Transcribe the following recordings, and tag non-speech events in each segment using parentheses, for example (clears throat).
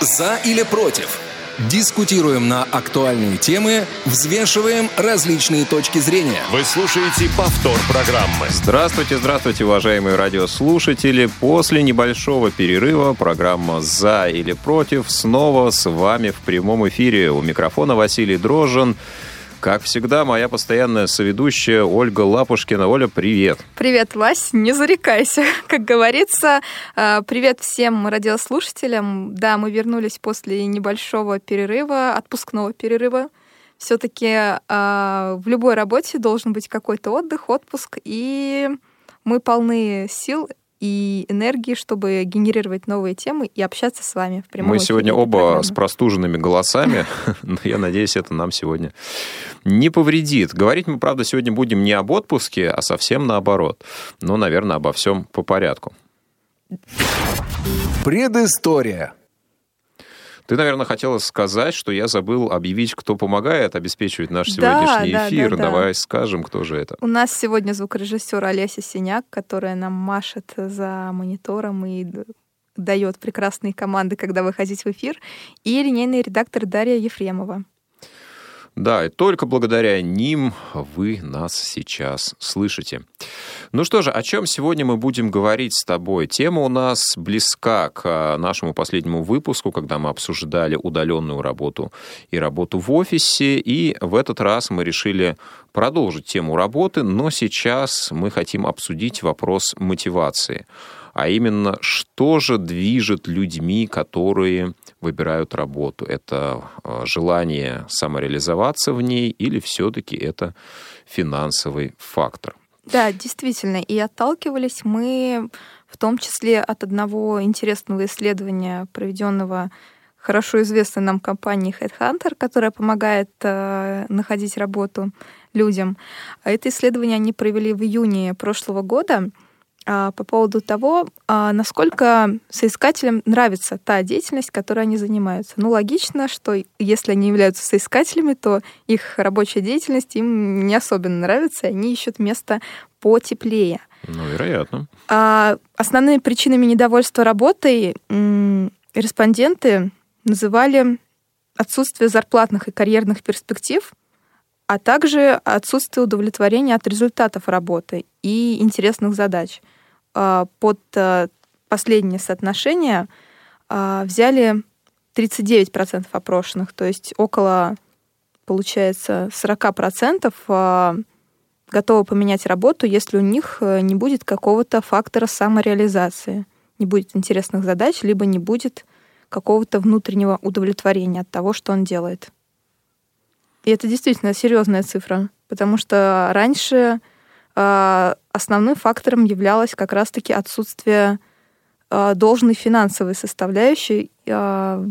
За или против? Дискутируем на актуальные темы, взвешиваем различные точки зрения. Вы слушаете повтор программы. Здравствуйте, здравствуйте, уважаемые радиослушатели. После небольшого перерыва программа «За или против» снова с вами в прямом эфире. У микрофона Василий Дрожжин. Как всегда, моя постоянная соведущая Ольга Лапушкина. Оля, привет. Привет, Вась, не зарекайся. (laughs) Как говорится, э, привет всем радиослушателям. Да, мы вернулись после небольшого перерыва, отпускного перерыва. Все-таки э, в любой работе должен быть какой-то отдых, отпуск, и мы полны сил и энергии, чтобы генерировать новые темы и общаться с вами в прямом Мы сегодня оба программы. с простуженными голосами, (laughs) но я надеюсь, это нам сегодня не повредит. Говорить мы, правда, сегодня будем не об отпуске, а совсем наоборот. Ну, наверное, обо всем по порядку. Предыстория. Ты, наверное, хотела сказать, что я забыл объявить, кто помогает обеспечивать наш сегодняшний да, эфир. Да, да, Давай да. скажем, кто же это. У нас сегодня звукорежиссер Олеся Синяк, которая нам машет за монитором и дает прекрасные команды, когда выходить в эфир, и линейный редактор Дарья Ефремова. Да, и только благодаря ним вы нас сейчас слышите. Ну что же, о чем сегодня мы будем говорить с тобой? Тема у нас близка к а, нашему последнему выпуску, когда мы обсуждали удаленную работу и работу в офисе, и в этот раз мы решили продолжить тему работы, но сейчас мы хотим обсудить вопрос мотивации а именно, что же движет людьми, которые выбирают работу? Это э, желание самореализоваться в ней или все-таки это финансовый фактор? Да, действительно. И отталкивались мы в том числе от одного интересного исследования, проведенного хорошо известной нам компанией Headhunter, которая помогает э, находить работу людям. Это исследование они провели в июне прошлого года. А, по поводу того, а, насколько соискателям нравится та деятельность, которой они занимаются. Ну, логично, что если они являются соискателями, то их рабочая деятельность им не особенно нравится, и они ищут место потеплее. Ну, вероятно. А основными причинами недовольства работой респонденты называли отсутствие зарплатных и карьерных перспектив, а также отсутствие удовлетворения от результатов работы и интересных задач – под э, последнее соотношение а, взяли 39% опрошенных, то есть около, получается, 40% а, готовы поменять работу, если у них э, не будет какого-то фактора самореализации, не будет интересных задач, либо не будет какого-то внутреннего удовлетворения от того, что он делает. И это действительно серьезная цифра, потому что раньше а, основным фактором являлось как раз-таки отсутствие а, должной финансовой составляющей а,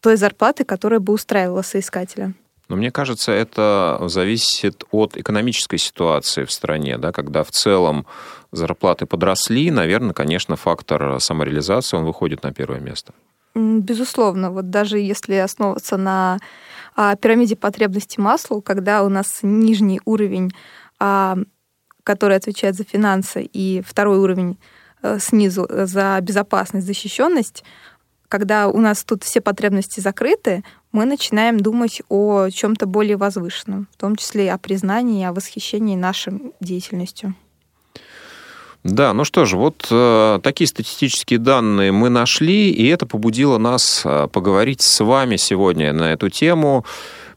той зарплаты, которая бы устраивала соискателя. Но мне кажется, это зависит от экономической ситуации в стране, да, когда в целом зарплаты подросли, наверное, конечно, фактор самореализации, он выходит на первое место. Безусловно. Вот даже если основываться на пирамиде потребностей масла, когда у нас нижний уровень который отвечает за финансы, и второй уровень э, снизу э, за безопасность, защищенность, когда у нас тут все потребности закрыты, мы начинаем думать о чем-то более возвышенном, в том числе и о признании, о восхищении нашей деятельностью. Да, ну что же, вот э, такие статистические данные мы нашли, и это побудило нас э, поговорить с вами сегодня на эту тему.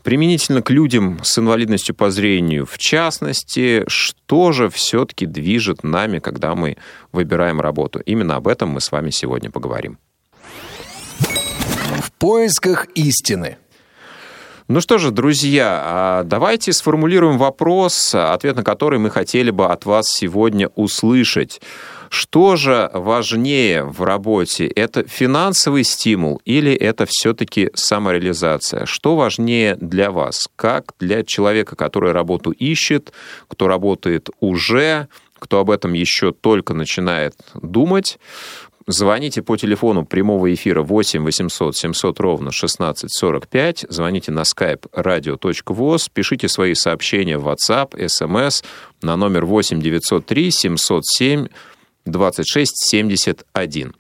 Применительно к людям с инвалидностью по зрению, в частности, что же все-таки движет нами, когда мы выбираем работу? Именно об этом мы с вами сегодня поговорим. В поисках истины. Ну что же, друзья, а давайте сформулируем вопрос, ответ на который мы хотели бы от вас сегодня услышать. Что же важнее в работе? Это финансовый стимул или это все-таки самореализация? Что важнее для вас? Как для человека, который работу ищет, кто работает уже, кто об этом еще только начинает думать? Звоните по телефону прямого эфира 8 800 700 ровно 1645. Звоните на skype radio.voz. Пишите свои сообщения в WhatsApp, SMS на номер 8 903 707 2671.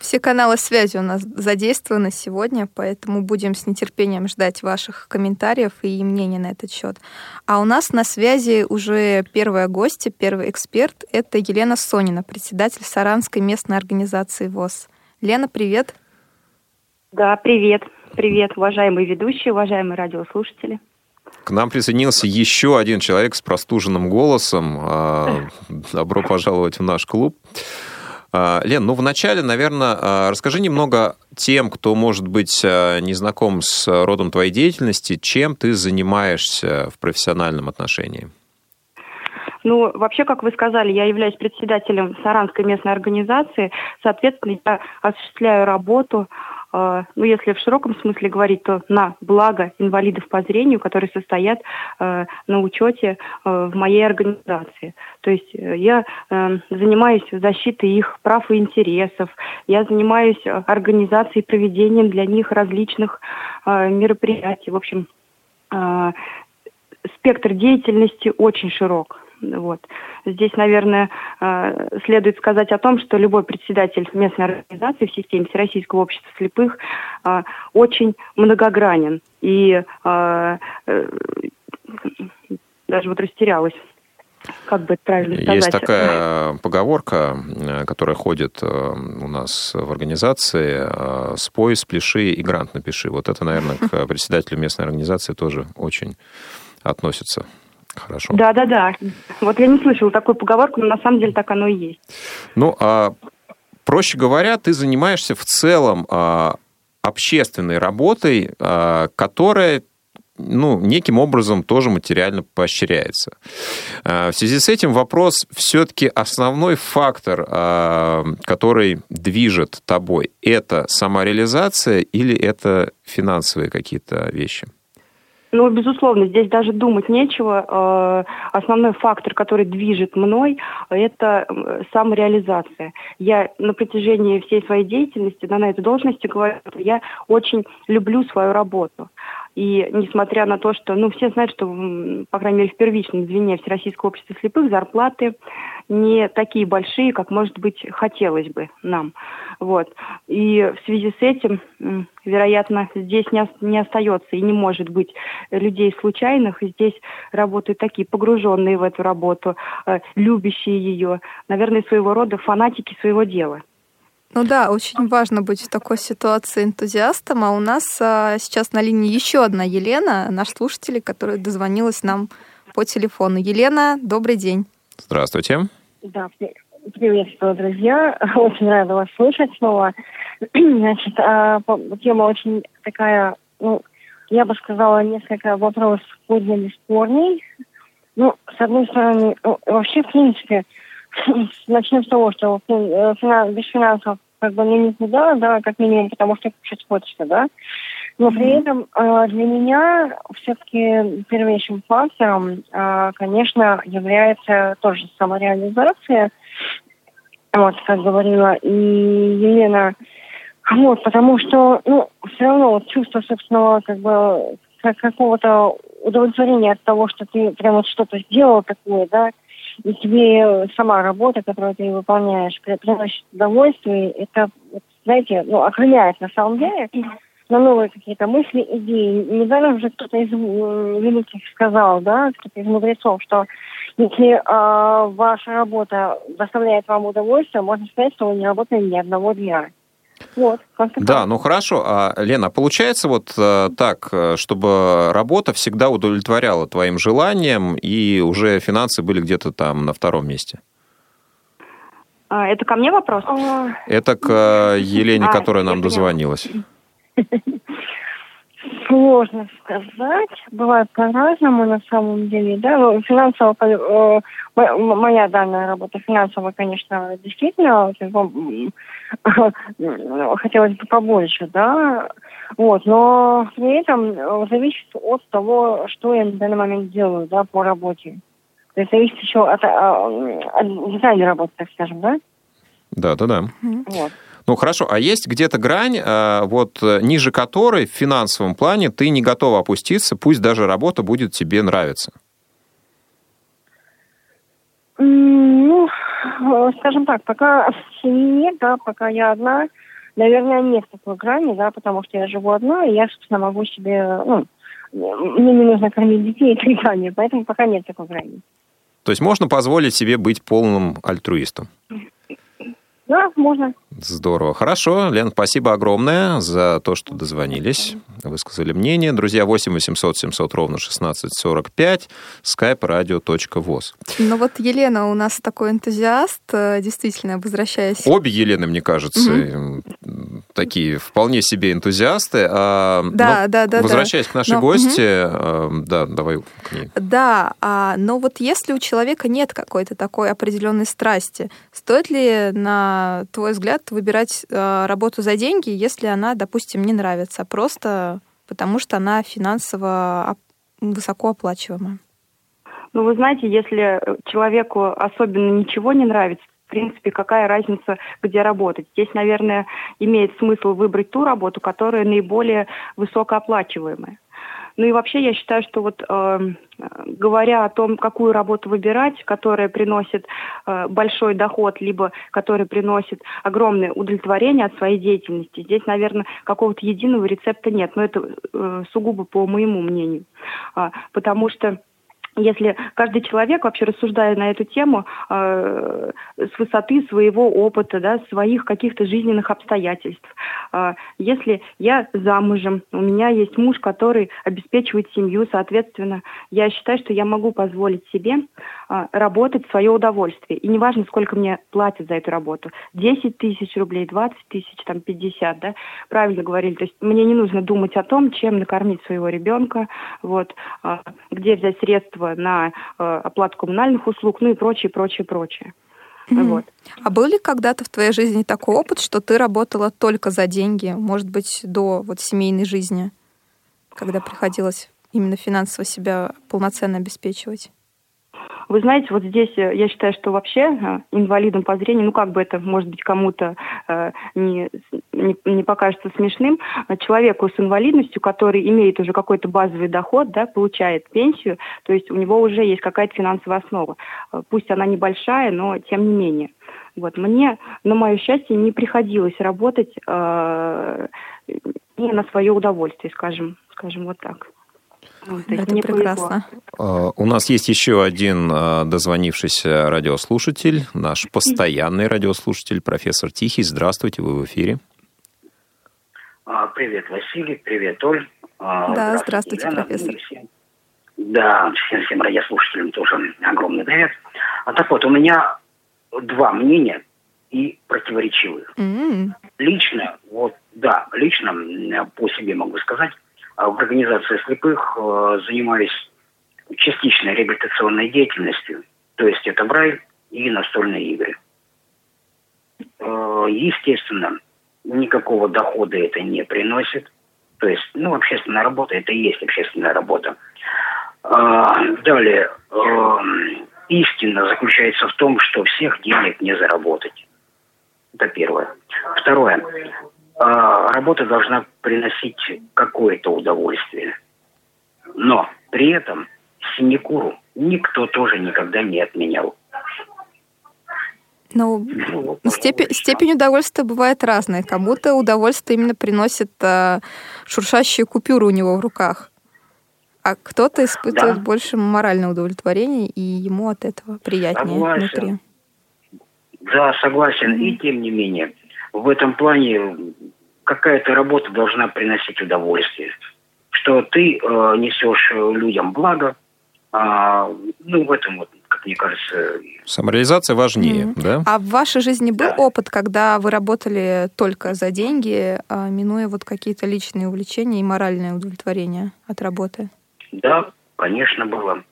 Все каналы связи у нас задействованы сегодня, поэтому будем с нетерпением ждать ваших комментариев и мнений на этот счет. А у нас на связи уже первая гостья, первый эксперт. Это Елена Сонина, председатель Саранской местной организации ВОЗ. Лена, привет. Да, привет. Привет, уважаемые ведущие, уважаемые радиослушатели. К нам присоединился еще один человек с простуженным голосом. А, добро пожаловать в наш клуб. А, Лен, ну вначале, наверное, а, расскажи немного тем, кто, может быть, не знаком с родом твоей деятельности, чем ты занимаешься в профессиональном отношении. Ну, вообще, как вы сказали, я являюсь председателем Саранской местной организации, соответственно, я осуществляю работу ну, если в широком смысле говорить, то на благо инвалидов по зрению, которые состоят э, на учете э, в моей организации. То есть я занимаюсь защитой их прав и интересов, я занимаюсь организацией проведением для них различных мероприятий. В общем, спектр деятельности очень широк. Вот. Здесь, наверное, э, следует сказать о том, что любой председатель местной организации в системе Всероссийского общества слепых э, очень многогранен. И э, даже вот растерялась. Как бы это правильно сказать? Есть такая поговорка, которая ходит у нас в организации «Спой, спляши и грант напиши». Вот это, наверное, к (laughs) председателю местной организации тоже очень относится. Хорошо. Да, да, да. Вот я не слышала такую поговорку, но на самом деле так оно и есть. Ну, а, проще говоря, ты занимаешься в целом а, общественной работой, а, которая ну, неким образом тоже материально поощряется. А, в связи с этим вопрос, все-таки основной фактор, а, который движет тобой, это самореализация или это финансовые какие-то вещи? Ну, безусловно, здесь даже думать нечего. Э, основной фактор, который движет мной, это самореализация. Я на протяжении всей своей деятельности, на этой должности говорю, я очень люблю свою работу. И несмотря на то, что, ну, все знают, что, по крайней мере, в первичном звене Всероссийского общества слепых зарплаты не такие большие, как, может быть, хотелось бы нам. Вот. И в связи с этим, вероятно, здесь не, не остается и не может быть людей случайных. Здесь работают такие погруженные в эту работу, э, любящие ее, наверное, своего рода фанатики своего дела. Ну да, очень важно быть в такой ситуации энтузиастом. А у нас а, сейчас на линии еще одна Елена, наш слушатель, которая дозвонилась нам по телефону. Елена, добрый день. Здравствуйте. Да, приветствую, друзья. (laughs) Очень рада вас слышать снова. (clears throat) Значит, а, тема очень такая, ну, я бы сказала, несколько вопросов подняли спорней. Ну, с одной стороны, ну, вообще, в принципе, (laughs) начнем с того, что э, без финансов как бы мне никуда, да, как минимум, потому что кушать хочется, да. Но при этом э, для меня все-таки первейшим фактором, э, конечно, является тоже самореализация. Вот, как говорила и Елена. Вот, потому что, ну, все равно вот чувство собственного, как бы, как какого-то удовлетворения от того, что ты прям вот что-то сделал такое, да, и тебе сама работа, которую ты выполняешь, приносит удовольствие, это, знаете, ну, окрыляет на самом деле на новые какие-то мысли, идеи. Недавно уже кто-то из великих сказал, да, кто-то из мудрецов, что если э, ваша работа доставляет вам удовольствие, можно сказать, что вы не работаете ни одного дня. Вот, да, ну хорошо. А, Лена, получается вот э, так, э, чтобы работа всегда удовлетворяла твоим желаниям, и уже финансы были где-то там на втором месте? А, это ко мне вопрос? А, это к э, Елене, а, которая нам дозвонилась. Сложно сказать. Бывает по-разному на самом деле. Да? Ну, финансово, э, моя данная работа финансово, конечно, действительно (laughs) хотелось бы побольше, да. Вот, но при этом э, зависит от того, что я на данный момент делаю, да, по работе. То есть зависит еще от, от, от деталей работы, так скажем, да? Да, да, да. Вот. Ну хорошо, а есть где-то грань, э, вот ниже которой в финансовом плане ты не готова опуститься, пусть даже работа будет тебе нравиться? Ну, скажем так, пока семьи нет, да, пока я одна, наверное, нет такой грани, да, потому что я живу одна, и я, собственно, могу себе, ну, мне не нужно кормить детей и так далее, поэтому пока нет такой грани. То есть можно позволить себе быть полным альтруистом? Да, можно. Здорово. Хорошо. Лен, спасибо огромное за то, что дозвонились, высказали мнение. Друзья, 8 800 700 ровно 1645, skype radio.voz. Ну вот Елена у нас такой энтузиаст, э, действительно, возвращаясь... Обе Елены, мне кажется, угу. такие вполне себе энтузиасты. А, да, да, да. Возвращаясь да. к нашей но, гости, угу. да, давай к ней. Да, а, но вот если у человека нет какой-то такой определенной страсти, стоит ли на твой взгляд, выбирать э, работу за деньги, если она, допустим, не нравится, просто потому что она финансово высокооплачиваемая? Ну, вы знаете, если человеку особенно ничего не нравится, в принципе, какая разница, где работать. Здесь, наверное, имеет смысл выбрать ту работу, которая наиболее высокооплачиваемая. Ну и вообще я считаю, что вот э, говоря о том, какую работу выбирать, которая приносит э, большой доход, либо которая приносит огромное удовлетворение от своей деятельности, здесь, наверное, какого-то единого рецепта нет. Но это э, сугубо по моему мнению. А, потому что если каждый человек, вообще рассуждая на эту тему, э, с высоты своего опыта, да, своих каких-то жизненных обстоятельств, если я замужем, у меня есть муж, который обеспечивает семью, соответственно, я считаю, что я могу позволить себе э, работать в свое удовольствие. И неважно, сколько мне платят за эту работу. 10 тысяч рублей, 20 тысяч, там 50, да, правильно говорили. То есть мне не нужно думать о том, чем накормить своего ребенка, вот, э, где взять средства на оплату коммунальных услуг, ну и прочее, прочее, прочее. Mm-hmm. Вот. А был ли когда-то в твоей жизни такой опыт, что ты работала только за деньги, может быть, до вот семейной жизни, когда приходилось именно финансово себя полноценно обеспечивать? Вы знаете, вот здесь э, я считаю, что вообще э, инвалидам по зрению, ну как бы это, может быть, кому-то э, не, не, не покажется смешным, человеку с инвалидностью, который имеет уже какой-то базовый доход, да, получает пенсию, то есть у него уже есть какая-то финансовая основа. Пусть она небольшая, но тем не менее. Вот. Мне, на мое счастье, не приходилось работать э, не на свое удовольствие, скажем, скажем вот так. Вот, Это прекрасно. Uh, у нас есть еще один uh, дозвонившийся радиослушатель, наш постоянный радиослушатель, профессор Тихий. Здравствуйте, вы в эфире. Uh, привет, Василий, привет, Оль. Да, здравствуйте, Елена. профессор. Всем, да, всем, всем радиослушателям тоже огромный привет. А так вот, у меня два мнения и противоречивых. Mm-hmm. Лично, вот, да, лично по себе могу сказать, а в организации слепых э, занимаюсь частичной реабилитационной деятельностью, то есть это брайль и настольные игры. Э, естественно, никакого дохода это не приносит. То есть, ну, общественная работа это и есть общественная работа. Далее, истина заключается в том, что всех денег не заработать. Это первое. Второе. А, работа должна приносить какое-то удовольствие. Но при этом синекуру никто тоже никогда не отменял. Ну, ну степень, степень удовольствия бывает разная. Кому-то удовольствие именно приносит э, шуршащие купюры у него в руках. А кто-то испытывает да. больше моральное удовлетворение, и ему от этого приятнее согласен. внутри. Да, согласен. И тем не менее, в этом плане какая-то работа должна приносить удовольствие. Что ты э, несешь людям благо, а, ну, в этом вот, как мне кажется... Самореализация важнее, mm-hmm. да? А в вашей жизни был да. опыт, когда вы работали только за деньги, а, минуя вот какие-то личные увлечения и моральное удовлетворение от работы? Да, конечно, было.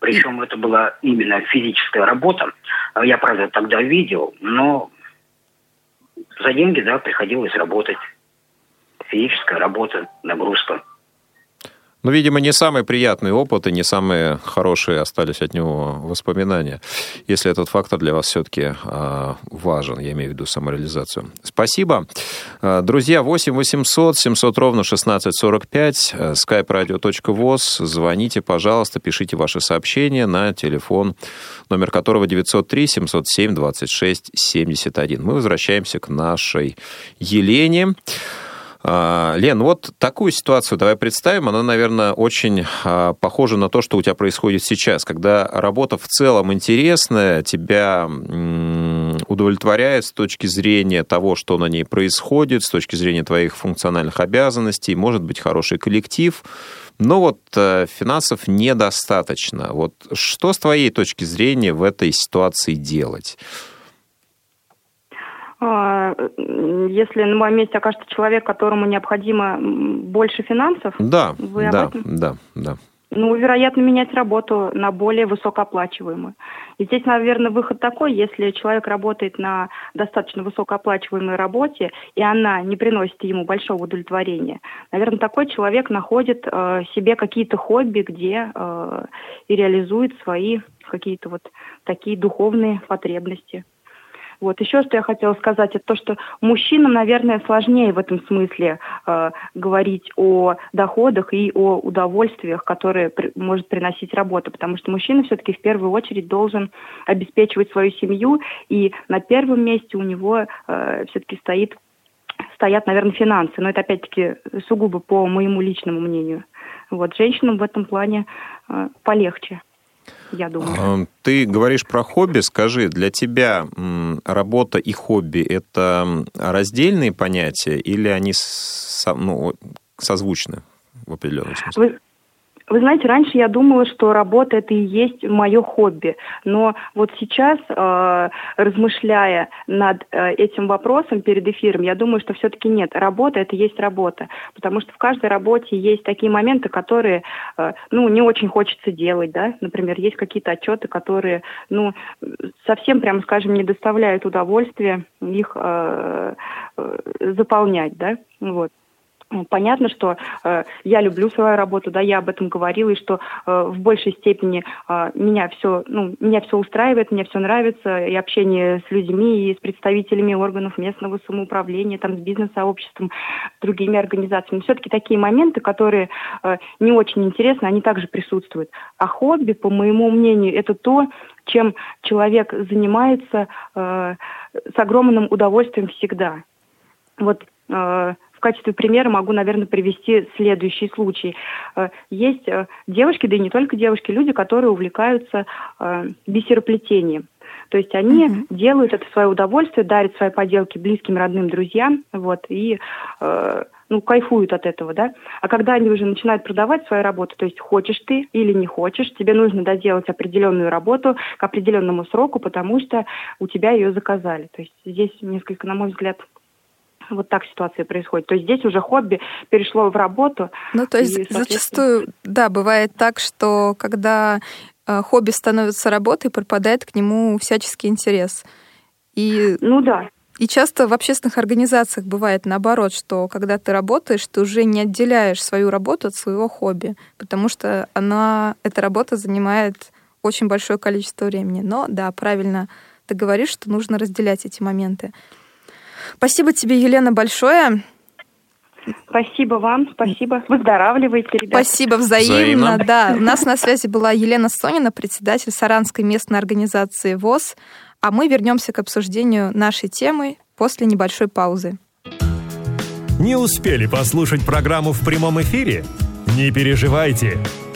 Причем это была именно физическая работа. Я, правда, тогда видел, но за деньги, да, приходилось работать. Физическая работа, нагрузка. Ну, видимо, не самый приятный опыт и не самые хорошие остались от него воспоминания, если этот фактор для вас все-таки э, важен, я имею в виду самореализацию. Спасибо. Э, друзья, 8 800 700 ровно 1645, skype radio.voz. Звоните, пожалуйста, пишите ваши сообщения на телефон, номер которого 903 707 26 71. Мы возвращаемся к нашей Елене. А, Лен, вот такую ситуацию давай представим. Она, наверное, очень а, похожа на то, что у тебя происходит сейчас, когда работа в целом интересная, тебя удовлетворяет с точки зрения того, что на ней происходит, с точки зрения твоих функциональных обязанностей, может быть хороший коллектив, но вот э, финансов недостаточно. Вот что с твоей точки зрения в этой ситуации делать? А, если на моем месте окажется человек, которому необходимо больше финансов, да, вы да, об этом? да, да. Ну, вероятно, менять работу на более высокооплачиваемую. И здесь, наверное, выход такой, если человек работает на достаточно высокооплачиваемой работе, и она не приносит ему большого удовлетворения, наверное, такой человек находит э, себе какие-то хобби, где э, и реализует свои какие-то вот такие духовные потребности. Вот еще что я хотела сказать, это то, что мужчинам, наверное, сложнее в этом смысле э, говорить о доходах и о удовольствиях, которые при, может приносить работа, потому что мужчина все-таки в первую очередь должен обеспечивать свою семью, и на первом месте у него э, все-таки стоит стоят, наверное, финансы, но это опять-таки сугубо по моему личному мнению. Вот женщинам в этом плане э, полегче я думаю. Ты говоришь про хобби. Скажи, для тебя работа и хобби – это раздельные понятия или они ну, созвучны в определенном смысле? Вы, знаете, раньше я думала, что работа это и есть мое хобби, но вот сейчас, э, размышляя над э, этим вопросом перед эфиром, я думаю, что все-таки нет, работа это есть работа, потому что в каждой работе есть такие моменты, которые, э, ну, не очень хочется делать, да, например, есть какие-то отчеты, которые, ну, совсем, прямо скажем, не доставляют удовольствия их э, э, заполнять, да, вот. Понятно, что э, я люблю свою работу, да, я об этом говорила, и что э, в большей степени э, меня все, ну, меня все устраивает, мне все нравится, и общение с людьми, и с представителями органов местного самоуправления, там, с бизнес-сообществом, другими организациями. Все-таки такие моменты, которые э, не очень интересны, они также присутствуют. А хобби, по моему мнению, это то, чем человек занимается э, с огромным удовольствием всегда. Вот э, в качестве примера могу, наверное, привести следующий случай. Э, есть э, девушки, да и не только девушки, люди, которые увлекаются э, бисероплетением. То есть они mm-hmm. делают это в свое удовольствие, дарят свои поделки близким, родным, друзьям, вот, и э, ну, кайфуют от этого, да. А когда они уже начинают продавать свою работу, то есть хочешь ты или не хочешь, тебе нужно доделать определенную работу к определенному сроку, потому что у тебя ее заказали. То есть здесь несколько, на мой взгляд, вот так ситуация происходит. То есть здесь уже хобби перешло в работу. Ну, то есть и, зачастую, да, бывает так, что когда э, хобби становится работой, пропадает к нему всяческий интерес. И, ну да. И часто в общественных организациях бывает наоборот, что когда ты работаешь, ты уже не отделяешь свою работу от своего хобби, потому что она, эта работа занимает очень большое количество времени. Но да, правильно ты говоришь, что нужно разделять эти моменты. Спасибо тебе, Елена, большое. Спасибо вам, спасибо. Выздоравливайте, ребята. Спасибо взаимно. взаимно. Да, у нас на связи была Елена Сонина, председатель Саранской местной организации ВОЗ. А мы вернемся к обсуждению нашей темы после небольшой паузы. Не успели послушать программу в прямом эфире? Не переживайте.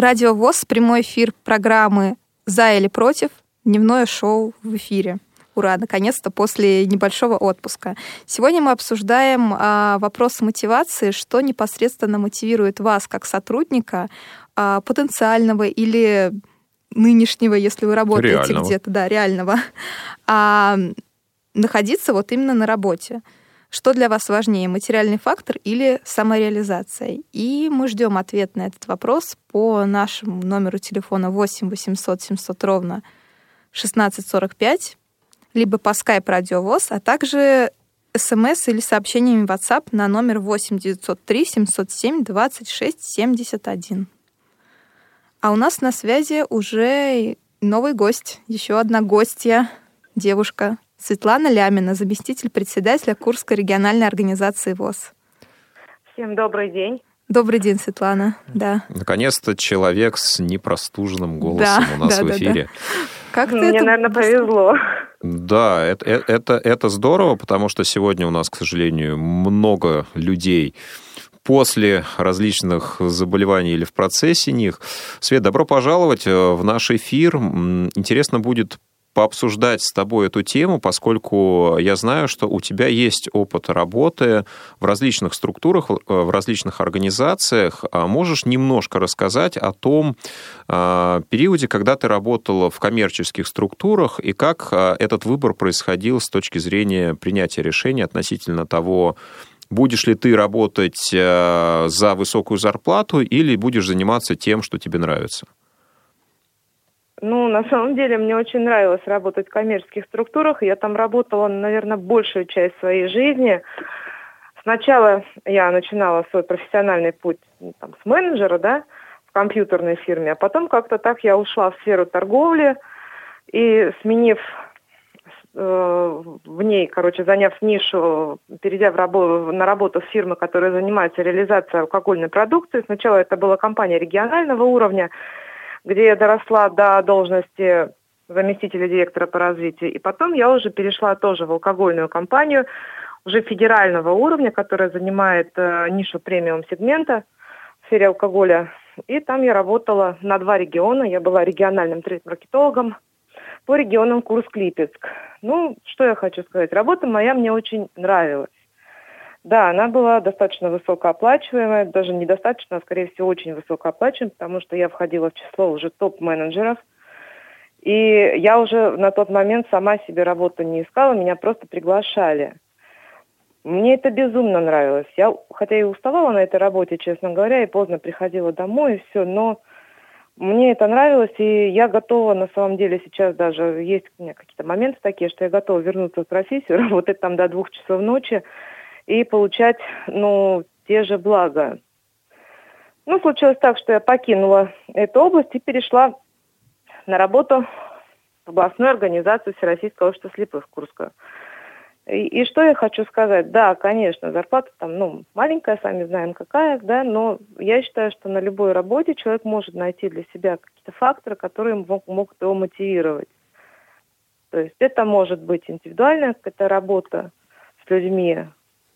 Радио ВОЗ, прямой эфир программы «За или против», дневное шоу в эфире. Ура, наконец-то после небольшого отпуска. Сегодня мы обсуждаем а, вопрос мотивации, что непосредственно мотивирует вас как сотрудника а, потенциального или нынешнего, если вы работаете где-то, да, реального, а, находиться вот именно на работе. Что для вас важнее, материальный фактор или самореализация? И мы ждем ответ на этот вопрос по нашему номеру телефона 8 800 700 ровно 1645, либо по Skype радиовоз, а также смс или сообщениями WhatsApp на номер 8 903 707 26 71. А у нас на связи уже новый гость, еще одна гостья, девушка Светлана Лямина, заместитель председателя Курской региональной организации ВОЗ. Всем добрый день. Добрый день, Светлана. Да. Наконец-то человек с непростуженным голосом да, у нас да, в эфире. Да, да. Как Мне, это... наверное, повезло. Да, это, это, это здорово, потому что сегодня у нас, к сожалению, много людей после различных заболеваний или в процессе них. Свет, добро пожаловать э, в наш эфир. Интересно будет пообсуждать с тобой эту тему, поскольку я знаю, что у тебя есть опыт работы в различных структурах, э, в различных организациях. А можешь немножко рассказать о том э, периоде, когда ты работала в коммерческих структурах, и как э, этот выбор происходил с точки зрения принятия решения относительно того, будешь ли ты работать за высокую зарплату или будешь заниматься тем, что тебе нравится? Ну, на самом деле, мне очень нравилось работать в коммерческих структурах. Я там работала, наверное, большую часть своей жизни. Сначала я начинала свой профессиональный путь ну, там, с менеджера, да, в компьютерной фирме, а потом как-то так я ушла в сферу торговли и сменив э, в ней, короче, заняв нишу, перейдя в работу, на работу в фирмы, которые занимаются реализацией алкогольной продукции. Сначала это была компания регионального уровня, где я доросла до должности заместителя директора по развитию. И потом я уже перешла тоже в алкогольную компанию, уже федерального уровня, которая занимает э, нишу премиум сегмента в сфере алкоголя. И там я работала на два региона. Я была региональным трейд-маркетологом по регионам Курск-Липецк. Ну, что я хочу сказать. Работа моя мне очень нравилась. Да, она была достаточно высокооплачиваемая, даже недостаточно, а скорее всего очень высокооплачиваемая, потому что я входила в число уже топ-менеджеров. И я уже на тот момент сама себе работу не искала, меня просто приглашали. Мне это безумно нравилось. Я, хотя и уставала на этой работе, честно говоря, и поздно приходила домой, и все, но мне это нравилось, и я готова, на самом деле, сейчас даже есть у меня какие-то моменты такие, что я готова вернуться в профессию, (laughs) работать там до двух часов ночи, и получать, ну, те же блага. Ну, случилось так, что я покинула эту область и перешла на работу в областную организацию Всероссийского общества слепых Курскую. И, и что я хочу сказать? Да, конечно, зарплата там, ну, маленькая, сами знаем какая, да, но я считаю, что на любой работе человек может найти для себя какие-то факторы, которые мог, могут его мотивировать. То есть это может быть индивидуальная какая-то работа с людьми,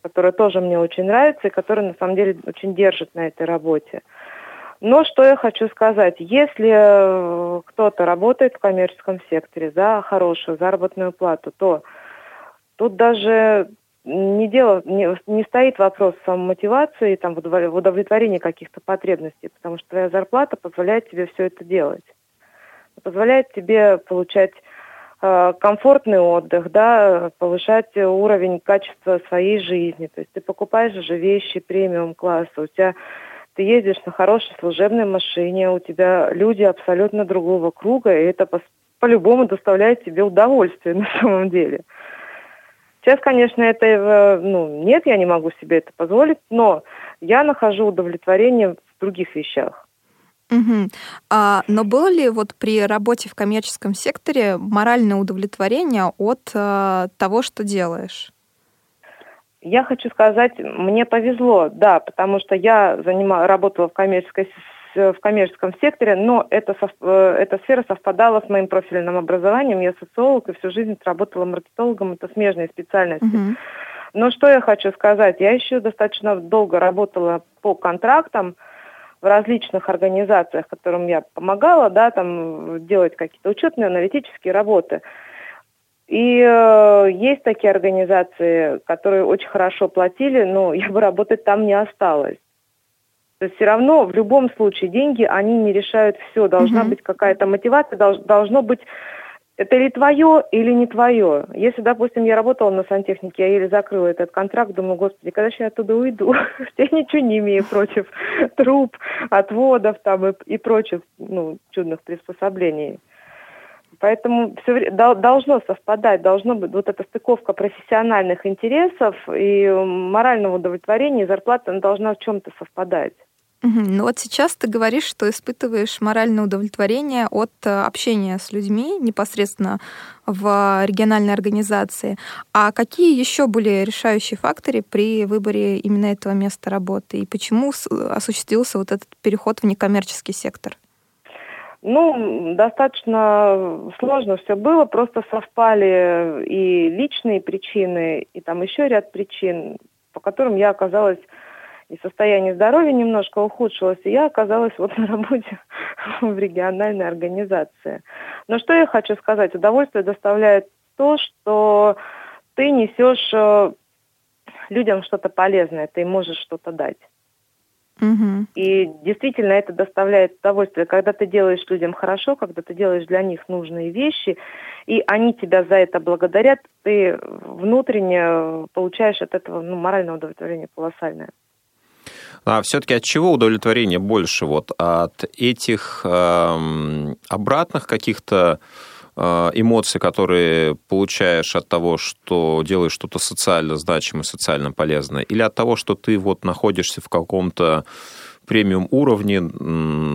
которая тоже мне очень нравится и которая на самом деле очень держит на этой работе. Но что я хочу сказать, если э, кто-то работает в коммерческом секторе за хорошую заработную плату, то тут даже не, дело, не, не стоит вопрос самомотивации, там, в удовлетворении каких-то потребностей, потому что твоя зарплата позволяет тебе все это делать. Позволяет тебе получать комфортный отдых, да, повышать уровень качества своей жизни. То есть ты покупаешь же вещи премиум класса, у тебя ты ездишь на хорошей служебной машине, у тебя люди абсолютно другого круга, и это по- по-любому доставляет тебе удовольствие (laughs) на самом деле. Сейчас, конечно, это, э, ну, нет, я не могу себе это позволить, но я нахожу удовлетворение в других вещах. Угу. А, но было ли вот при работе в коммерческом секторе моральное удовлетворение от а, того, что делаешь? Я хочу сказать, мне повезло, да, потому что я занимала, работала в, коммерческой, в коммерческом секторе, но эта, э, эта сфера совпадала с моим профильным образованием. Я социолог и всю жизнь работала маркетологом, это смежные специальности. Угу. Но что я хочу сказать, я еще достаточно долго работала по контрактам, в различных организациях, которым я помогала, да, там делать какие-то учетные, аналитические работы. И э, есть такие организации, которые очень хорошо платили, но (laughs) я бы работать там не осталась. То есть все равно в любом случае деньги, они не решают все. Должна угу. быть какая-то мотивация, долж, должно быть это или твое, или не твое. Если, допустим, я работала на сантехнике, я еле закрыла этот контракт, думаю, господи, когда же я оттуда уйду? (laughs) Я ничего не имею против (laughs) труб, отводов там и, и прочих ну, чудных приспособлений. Поэтому все должно совпадать, должно быть вот эта стыковка профессиональных интересов и морального удовлетворения, и зарплата должна в чем-то совпадать. Ну вот сейчас ты говоришь, что испытываешь моральное удовлетворение от э, общения с людьми непосредственно в региональной организации. А какие еще были решающие факторы при выборе именно этого места работы? И почему осуществился вот этот переход в некоммерческий сектор? Ну, достаточно сложно все было, просто совпали и личные причины, и там еще ряд причин, по которым я оказалась и состояние здоровья немножко ухудшилось, и я оказалась вот на работе (laughs) в региональной организации. Но что я хочу сказать, удовольствие доставляет то, что ты несешь э, людям что-то полезное, ты можешь что-то дать. Угу. И действительно это доставляет удовольствие, когда ты делаешь людям хорошо, когда ты делаешь для них нужные вещи, и они тебя за это благодарят, ты внутренне получаешь от этого ну, моральное удовлетворение колоссальное. А все-таки от чего удовлетворение больше? Вот от этих э, обратных каких-то э, эмоций, которые получаешь от того, что делаешь что-то социально значимое, социально полезное, или от того, что ты вот находишься в каком-то премиум уровне,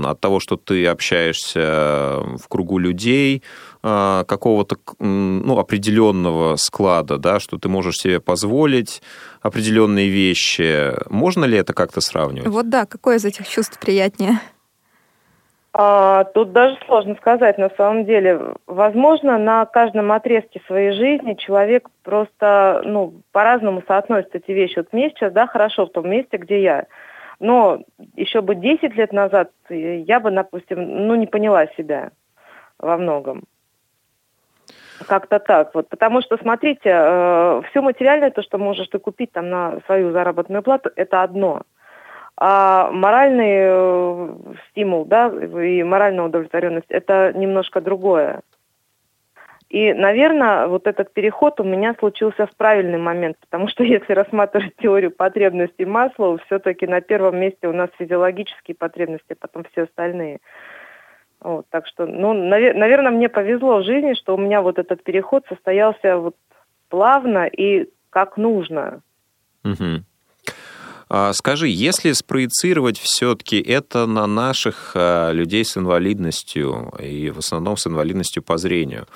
от того, что ты общаешься в кругу людей, а, какого-то ну, определенного склада, да, что ты можешь себе позволить определенные вещи. Можно ли это как-то сравнивать? Вот да, какое из этих чувств приятнее? А, тут даже сложно сказать на самом деле. Возможно, на каждом отрезке своей жизни человек просто ну, по-разному соотносит эти вещи. Вот мне сейчас да, хорошо в том месте, где я. Но еще бы 10 лет назад я бы, допустим, ну, не поняла себя во многом. Как-то так. Вот, потому что, смотрите, э, все материальное, то, что можешь ты купить там на свою заработную плату, это одно. А моральный э, стимул, да, и моральная удовлетворенность, это немножко другое. И, наверное, вот этот переход у меня случился в правильный момент, потому что (laughs) если рассматривать теорию потребностей масла, все-таки на первом месте у нас физиологические потребности, потом все остальные. Вот, так что, ну, навер- наверное, мне повезло в жизни, что у меня вот этот переход состоялся вот плавно и как нужно. Угу. А, скажи, если спроецировать все-таки это на наших а, людей с инвалидностью и в основном с инвалидностью по зрению,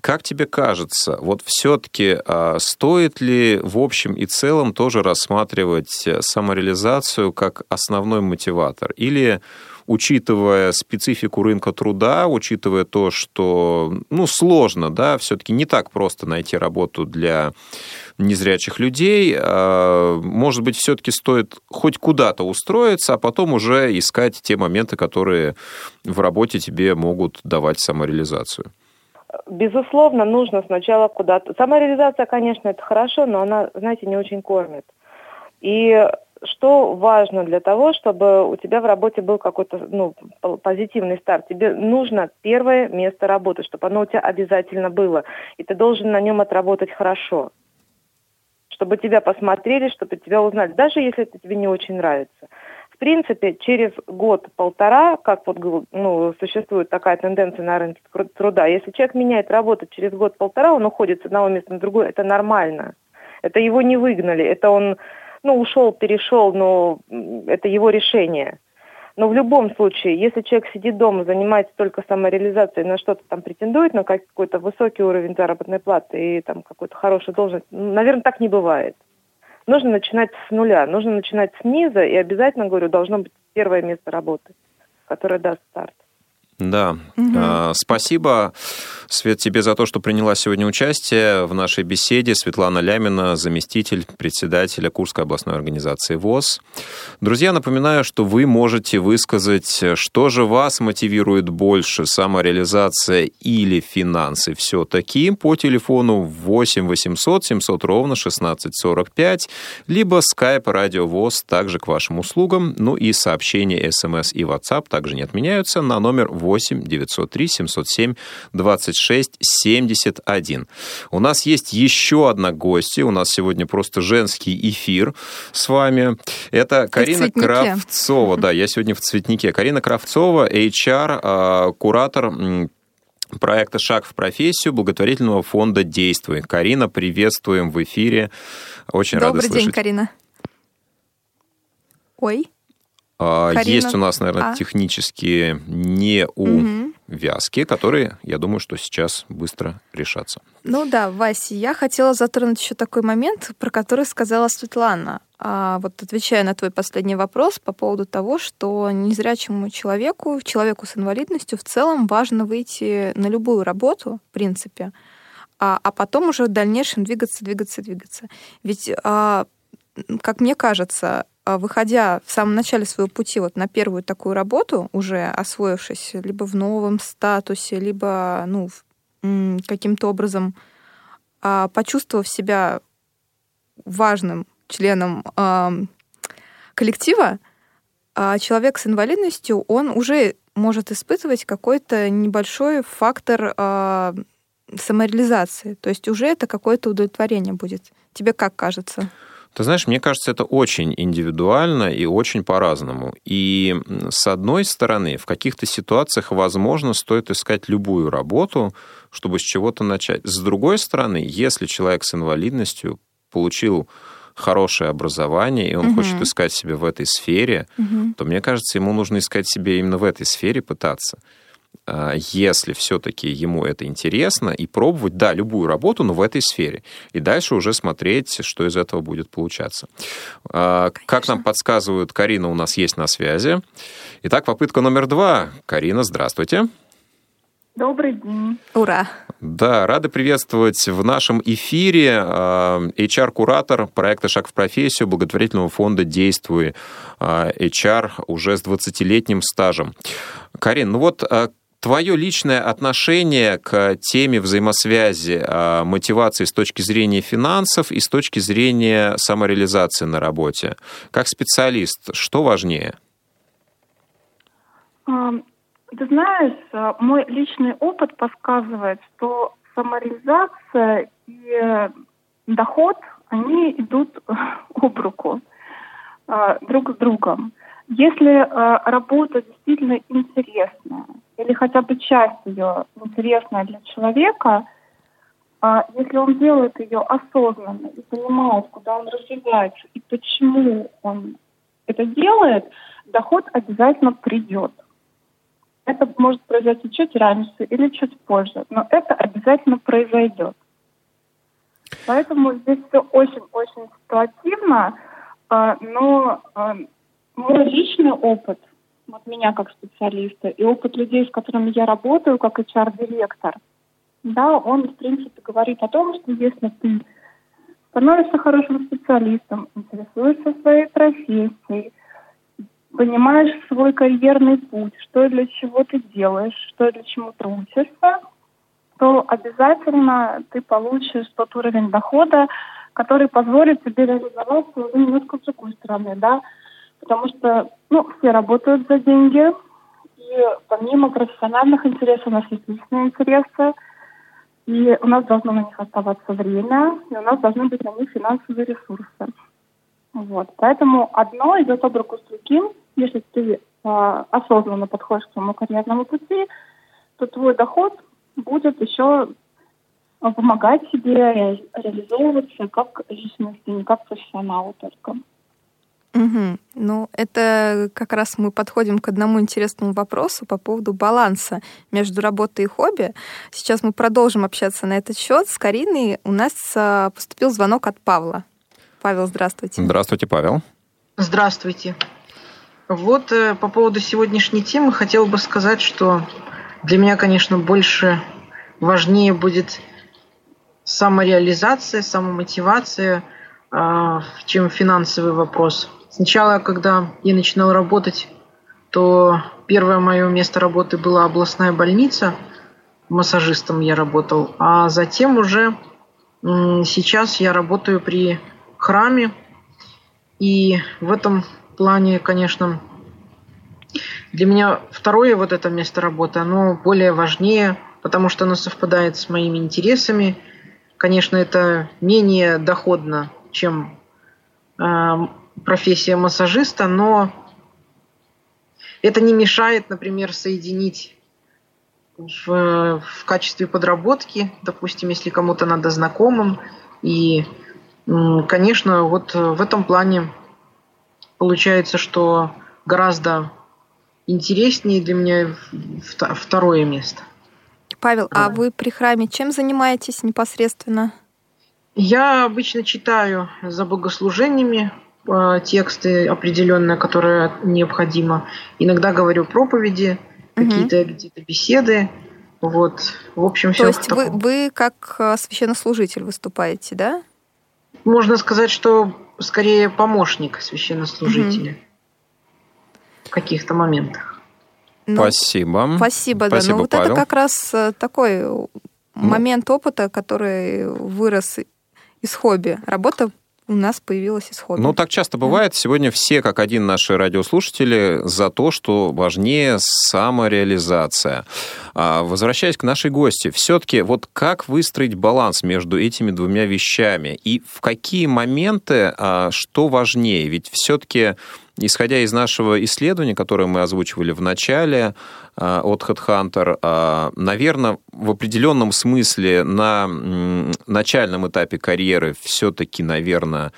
как тебе кажется, вот все-таки а, стоит ли в общем и целом тоже рассматривать э, самореализацию как основной мотиватор? Или учитывая специфику рынка труда, учитывая то, что ну, сложно, да, все-таки не так просто найти работу для незрячих людей, а, может быть, все-таки стоит хоть куда-то устроиться, а потом уже искать те моменты, которые в работе тебе могут давать самореализацию? Безусловно, нужно сначала куда-то... Самореализация, конечно, это хорошо, но она, знаете, не очень кормит. И что важно для того, чтобы у тебя в работе был какой-то ну, позитивный старт? Тебе нужно первое место работы, чтобы оно у тебя обязательно было. И ты должен на нем отработать хорошо. Чтобы тебя посмотрели, чтобы тебя узнали, даже если это тебе не очень нравится. В принципе, через год-полтора, как вот ну, существует такая тенденция на рынке труда, если человек меняет работу через год-полтора, он уходит с одного места на другое, это нормально. Это его не выгнали, это он ну, ушел, перешел, но это его решение. Но в любом случае, если человек сидит дома, занимается только самореализацией, на что-то там претендует, на какой-то высокий уровень заработной платы и там какой-то хороший должность, наверное, так не бывает. Нужно начинать с нуля, нужно начинать снизу, и обязательно, говорю, должно быть первое место работы, которое даст старт. Да. Угу. Спасибо, Свет, тебе за то, что приняла сегодня участие в нашей беседе. Светлана Лямина, заместитель председателя Курской областной организации ВОЗ. Друзья, напоминаю, что вы можете высказать, что же вас мотивирует больше, самореализация или финансы. Все-таки по телефону 8 800 700 ровно 1645, либо skype радио ВОЗ также к вашим услугам. Ну и сообщения смс и WhatsApp также не отменяются на номер 8 903 707 26 71. У нас есть еще одна гостья. У нас сегодня просто женский эфир с вами. Это Карина Кравцова. Да, я сегодня в цветнике. Карина Кравцова, HR, а, куратор проекта «Шаг в профессию» благотворительного фонда «Действуй». Карина, приветствуем в эфире. Очень Добрый рада слышать. день, Карина. Ой. А, Карина... Есть у нас, наверное, а? технические не у угу. вязки, которые, я думаю, что сейчас быстро решатся. Ну да, Вася, я хотела затронуть еще такой момент, про который сказала Светлана. А вот отвечая на твой последний вопрос по поводу того, что незрячему человеку, человеку с инвалидностью в целом важно выйти на любую работу, в принципе, а, а потом уже в дальнейшем двигаться, двигаться, двигаться. Ведь, а, как мне кажется, а, выходя в самом начале своего пути вот на первую такую работу, уже освоившись либо в новом статусе, либо ну, каким-то образом а, почувствовав себя важным членом коллектива, а, человек с инвалидностью, он уже может испытывать какой-то небольшой фактор самореализации. То есть уже это какое-то удовлетворение будет. Тебе как кажется? Ты знаешь, мне кажется, это очень индивидуально и очень по-разному. И с одной стороны, в каких-то ситуациях, возможно, стоит искать любую работу, чтобы с чего-то начать. С другой стороны, если человек с инвалидностью получил хорошее образование, и он угу. хочет искать себя в этой сфере, угу. то, мне кажется, ему нужно искать себя именно в этой сфере, пытаться. А, если все-таки ему это интересно, и пробовать, да, любую работу, но в этой сфере. И дальше уже смотреть, что из этого будет получаться. А, Конечно. Как нам подсказывают, Карина у нас есть на связи. Итак, попытка номер два. Карина, здравствуйте. Добрый день. Ура. Да, рады приветствовать в нашем эфире а, HR-куратор проекта «Шаг в профессию» благотворительного фонда «Действуй» HR уже с 20-летним стажем. Карин, ну вот Твое личное отношение к теме взаимосвязи а, мотивации с точки зрения финансов и с точки зрения самореализации на работе. Как специалист, что важнее? Ты знаешь, а, мой личный опыт подсказывает, что самореализация и доход, они идут (laughs) об руку а, друг с другом. Если работа действительно интересная, или хотя бы часть ее интересная для человека, а если он делает ее осознанно и понимает, куда он развивается и почему он это делает, доход обязательно придет. Это может произойти чуть раньше или чуть позже, но это обязательно произойдет. Поэтому здесь все очень-очень ситуативно, а, но мой личный опыт – от меня как специалиста, и опыт людей, с которыми я работаю, как HR-директор, да, он, в принципе, говорит о том, что если ты становишься хорошим специалистом, интересуешься своей профессией, понимаешь свой карьерный путь, что и для чего ты делаешь, что и для чего ты учишься, то обязательно ты получишь тот уровень дохода, который позволит тебе реализоваться уже немножко с другой стороны, да, потому что ну, все работают за деньги, и помимо профессиональных интересов у нас есть личные интересы, и у нас должно на них оставаться время, и у нас должны быть на них финансовые ресурсы. Вот. Поэтому одно идет об руку с другим. Если ты э, осознанно подходишь к своему карьерному пути, то твой доход будет еще помогать тебе ре- реализовываться как личности, не как профессионалу только. Угу. Ну, это как раз мы подходим к одному интересному вопросу по поводу баланса между работой и хобби. Сейчас мы продолжим общаться на этот счет. С Кариной у нас а, поступил звонок от Павла. Павел, здравствуйте. Здравствуйте, Павел. Здравствуйте. Вот э, по поводу сегодняшней темы хотел бы сказать, что для меня, конечно, больше важнее будет самореализация, самомотивация, э, чем финансовый вопрос. Сначала, когда я начинал работать, то первое мое место работы была областная больница, массажистом я работал, а затем уже сейчас я работаю при храме, и в этом плане, конечно, для меня второе вот это место работы, оно более важнее, потому что оно совпадает с моими интересами. Конечно, это менее доходно, чем э, профессия массажиста, но это не мешает, например, соединить в, в качестве подработки, допустим, если кому-то надо знакомым. И, конечно, вот в этом плане получается, что гораздо интереснее для меня второе место. Павел, а вы при храме чем занимаетесь непосредственно? Я обычно читаю за богослужениями тексты определенные, которые необходимо. Иногда говорю проповеди, угу. какие-то где-то беседы. Вот, в общем, все. То есть вы, вы как э, священнослужитель выступаете, да? Можно сказать, что скорее помощник священнослужителя угу. в каких-то моментах. Ну, спасибо. Спасибо, да. Спасибо, ну, вот Павел. это как раз э, такой ну. момент опыта, который вырос из хобби. Работа у нас появилась исходная. Ну, так часто бывает. Сегодня все, как один наши радиослушатели, за то, что важнее самореализация. А, возвращаясь к нашей гости, все-таки вот как выстроить баланс между этими двумя вещами? И в какие моменты а, что важнее? Ведь все-таки исходя из нашего исследования, которое мы озвучивали в начале а, от HeadHunter, а, наверное, в определенном смысле на начальном этапе карьеры все-таки, наверное,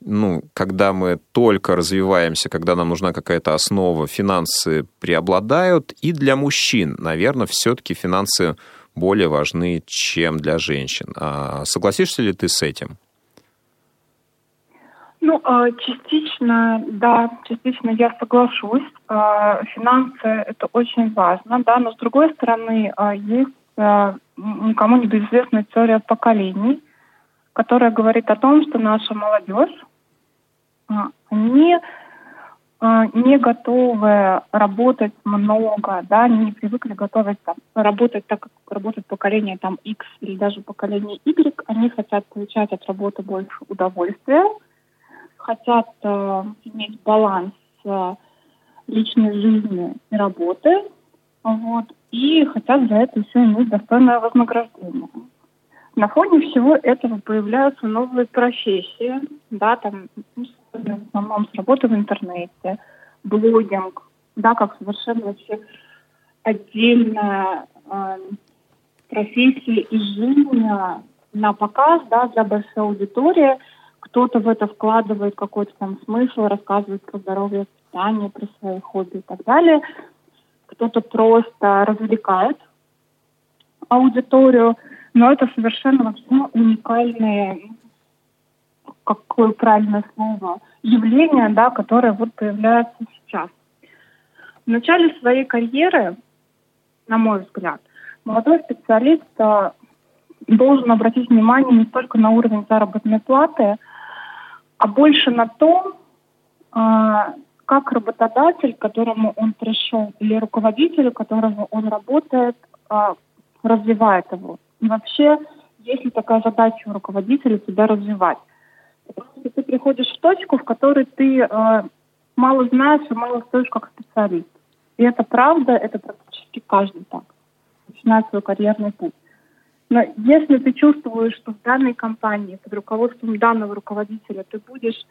ну, когда мы только развиваемся, когда нам нужна какая-то основа, финансы преобладают. И для мужчин, наверное, все-таки финансы более важны, чем для женщин. А согласишься ли ты с этим? Ну, а, частично, да, частично я соглашусь. А, финансы – это очень важно, да, но с другой стороны, а, есть никому не безызвестная теория поколений, которая говорит о том, что наша молодежь, они не готовы работать много, да, они не привыкли готовить там, работать так, как работает поколение там X или даже поколение Y, они хотят получать от работы больше удовольствия, хотят э, иметь баланс э, личной жизни и работы, вот, и хотят за это еще иметь достойное вознаграждение. На фоне всего этого появляются новые профессии, да, там, ну, в основном с работы в интернете, блогинг, да, как совершенно вообще отдельная э, профессия и жизнь на показ, да, для большой аудитории – кто-то в это вкладывает какой-то там смысл, рассказывает про здоровье, питание, про свои хобби и так далее. Кто-то просто развлекает аудиторию, но это совершенно вообще уникальное, какое правильное слово, явление, да, которое вот появляется сейчас. В начале своей карьеры, на мой взгляд, молодой специалист э, должен обратить внимание не только на уровень заработной платы, а больше на том, а, как работодатель, которому он пришел, или руководитель, которого он работает, а, развивает его. И вообще, есть ли такая задача у руководителя тебя развивать? Что ты приходишь в точку, в которой ты э, мало знаешь и мало стоишь как специалист. И это правда, это практически каждый так. Начинает свой карьерный путь. Но если ты чувствуешь, что в данной компании под руководством данного руководителя ты будешь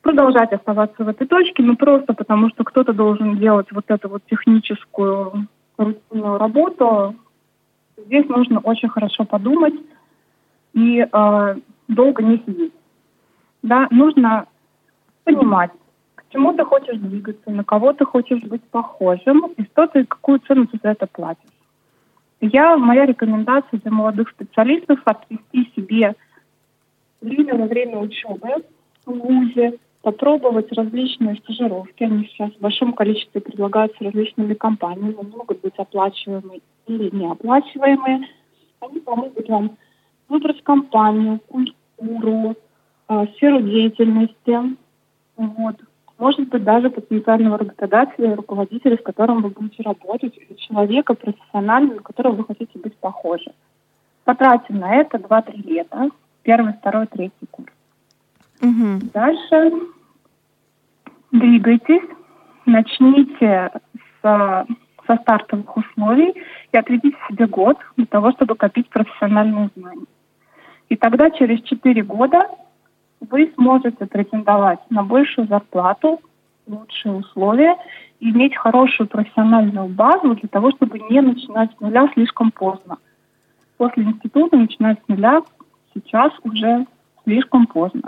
продолжать оставаться в этой точке, ну просто потому что кто-то должен делать вот эту вот техническую рутинную работу, здесь нужно очень хорошо подумать и э, долго не сидеть. Да, нужно понимать, к чему ты хочешь двигаться, на кого ты хочешь быть похожим, и что ты, какую цену ты за это платишь. Я, моя рекомендация для молодых специалистов отвести себе время во время учебы в ВУЗе попробовать различные стажировки. Они сейчас в большом количестве предлагаются различными компаниями, могут быть оплачиваемые или неоплачиваемые. Они помогут вам выбрать компанию, культуру, э, сферу деятельности, вот. Может быть, даже потенциального работодателя, руководителя, с которым вы будете работать, или человека профессионального, на которого вы хотите быть похожи. Потратим на это 2-3 лета, первый, второй, третий курс. Угу. Дальше двигайтесь, начните с, со стартовых условий и отведите себе год для того, чтобы копить профессиональные знания. И тогда через 4 года вы сможете претендовать на большую зарплату, лучшие условия иметь хорошую профессиональную базу для того, чтобы не начинать с нуля слишком поздно. После института начинать с нуля сейчас уже слишком поздно.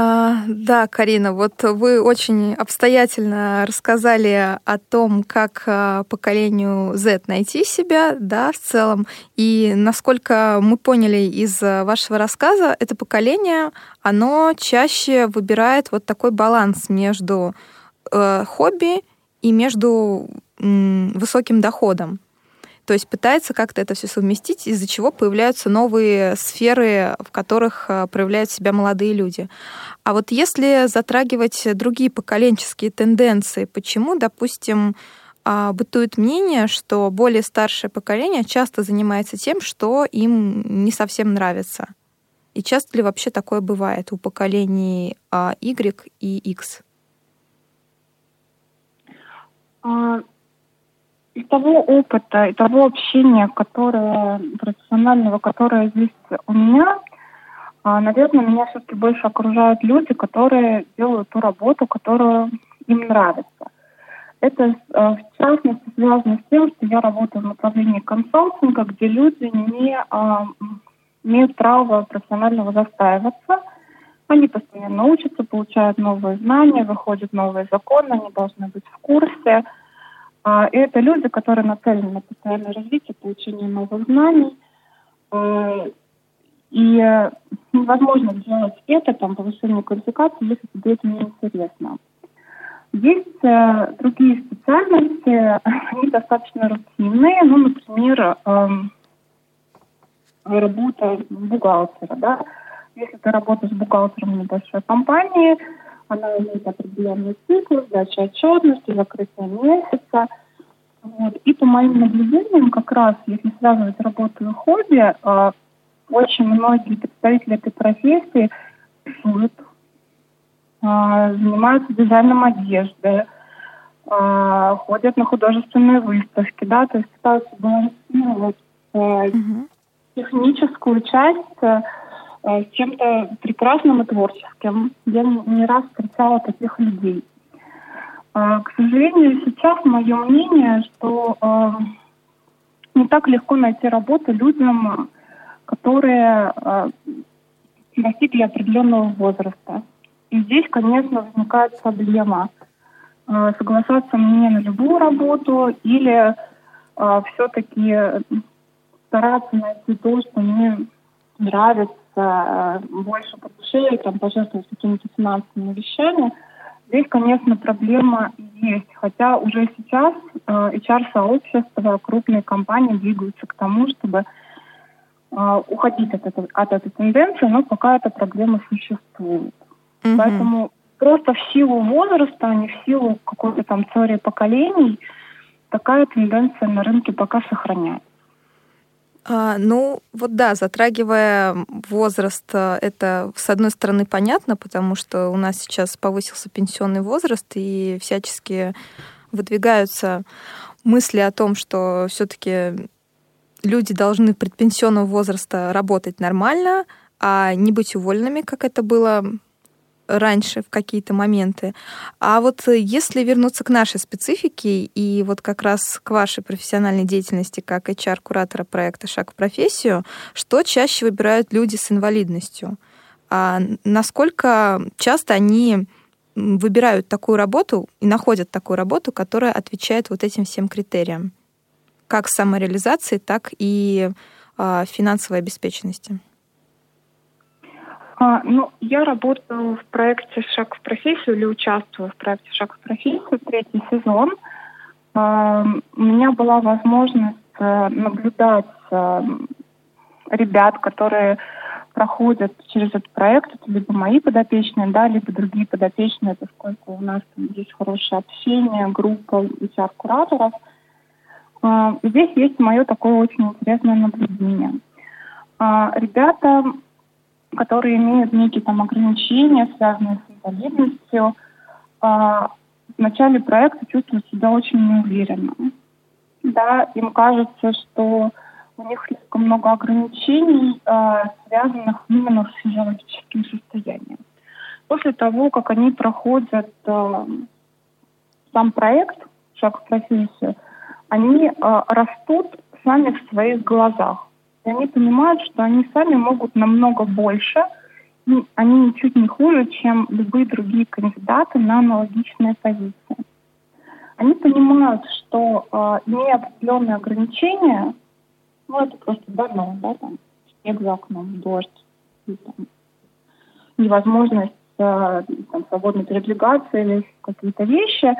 А, да, Карина, вот вы очень обстоятельно рассказали о том, как а, поколению Z найти себя, да, в целом. И насколько мы поняли из вашего рассказа, это поколение, оно чаще выбирает вот такой баланс между э, хобби и между высоким доходом. То есть пытается как-то это все совместить, из-за чего появляются новые сферы, в которых э, проявляют себя молодые люди. А вот если затрагивать другие поколенческие тенденции, почему, допустим, а, бытует мнение, что более старшее поколение часто занимается тем, что им не совсем нравится? И часто ли вообще такое бывает у поколений а, Y и X? Из того опыта, и того общения, которое профессионального, которое есть у меня, а, наверное, меня все-таки больше окружают люди, которые делают ту работу, которую им нравится. Это а, в частности связано с тем, что я работаю в направлении консалтинга, где люди не а, имеют право профессионального застаиваться. Они постоянно учатся, получают новые знания, выходят новые законы, они должны быть в курсе – это люди, которые нацелены на постоянное развитие, получение новых знаний. А, и невозможно делать это, там, повышение квалификации, если тебе это не интересно. Есть э, другие специальности, (laughs) они достаточно рутинные, ну, например, э, работа бухгалтера, да. Если ты работаешь бухгалтером в небольшой компании, она имеет определенный цикл, сдача отчетности, закрытие месяца. Вот. И по моим наблюдениям, как раз, если связывать работу и хобби, э, очень многие представители этой профессии рисуют, э, занимаются дизайном одежды, э, ходят на художественные выставки, да, то есть пытаются балансировать э, mm-hmm. техническую часть э, чем-то прекрасным и творческим. Я не раз встречала таких людей. Э, к сожалению, сейчас мое мнение, что э, не так легко найти работу людям, которые достигли определенного возраста. И здесь, конечно, возникает проблема соглашаться мне на любую работу или все-таки стараться найти то, что мне нравится, э, больше по душе, там, пожертвовать какими-то финансовыми вещами, здесь, конечно, проблема есть. Хотя уже сейчас э, HR-сообщество, крупные компании двигаются к тому, чтобы э, уходить от, этой, от этой тенденции, но пока эта проблема существует. Mm-hmm. Поэтому просто в силу возраста, а не в силу какой-то там теории поколений, такая тенденция на рынке пока сохраняется. А, ну, вот да, затрагивая возраст, э, это, с одной стороны, понятно, потому что у нас сейчас повысился пенсионный возраст, и всячески выдвигаются мысли о том, что все-таки люди должны предпенсионного возраста работать нормально, а не быть уволенными, как это было раньше в какие-то моменты. А вот если вернуться к нашей специфике и вот как раз к вашей профессиональной деятельности как HR-куратора проекта «Шаг в профессию», что чаще выбирают люди с инвалидностью? А насколько часто они выбирают такую работу и находят такую работу, которая отвечает вот этим всем критериям? Как самореализации, так и а, финансовой обеспеченности? А, ну, я работаю в проекте «Шаг в профессию» или участвую в проекте «Шаг в профессию» третий сезон. А, у меня была возможность а, наблюдать а, ребят, которые проходят через этот проект, это либо мои подопечные, да, либо другие подопечные, поскольку у нас там есть хорошее общение, группа HR-кураторов. А, здесь есть мое такое очень интересное наблюдение. А, ребята которые имеют некие там ограничения, связанные с инвалидностью, а, в начале проекта чувствуют себя очень неуверенно. Да, им кажется, что у них слишком много ограничений, а, связанных именно с физиологическим состоянием. После того, как они проходят а, сам проект «Шаг в профессию», они растут сами в своих глазах. И они понимают, что они сами могут намного больше, и они ничуть не хуже, чем любые другие кандидаты на аналогичные позиции. Они понимают, что э, имея определенные ограничения, ну это просто дано, да, там, снег за окном, дождь, и, там, невозможность э, там, свободно передвигаться или какие-то вещи, э,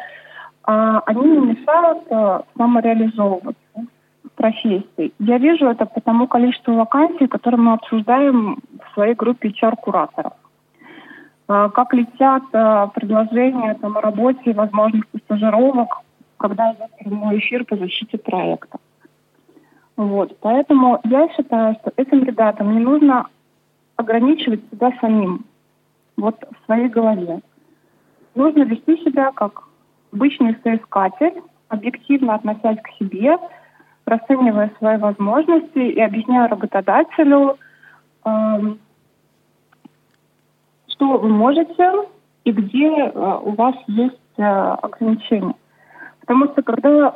они не мешают э, самореализовываться профессий. Я вижу это по тому количеству вакансий, которые мы обсуждаем в своей группе HR-кураторов. А, как летят а, предложения там, о работе возможности стажировок, когда идет прямой эфир по защите проекта. Вот. Поэтому я считаю, что этим ребятам не нужно ограничивать себя самим, вот в своей голове. Нужно вести себя как обычный соискатель, объективно относясь к себе – расценивая свои возможности и объясняя работодателю, э, что вы можете и где э, у вас есть э, ограничения. Потому что когда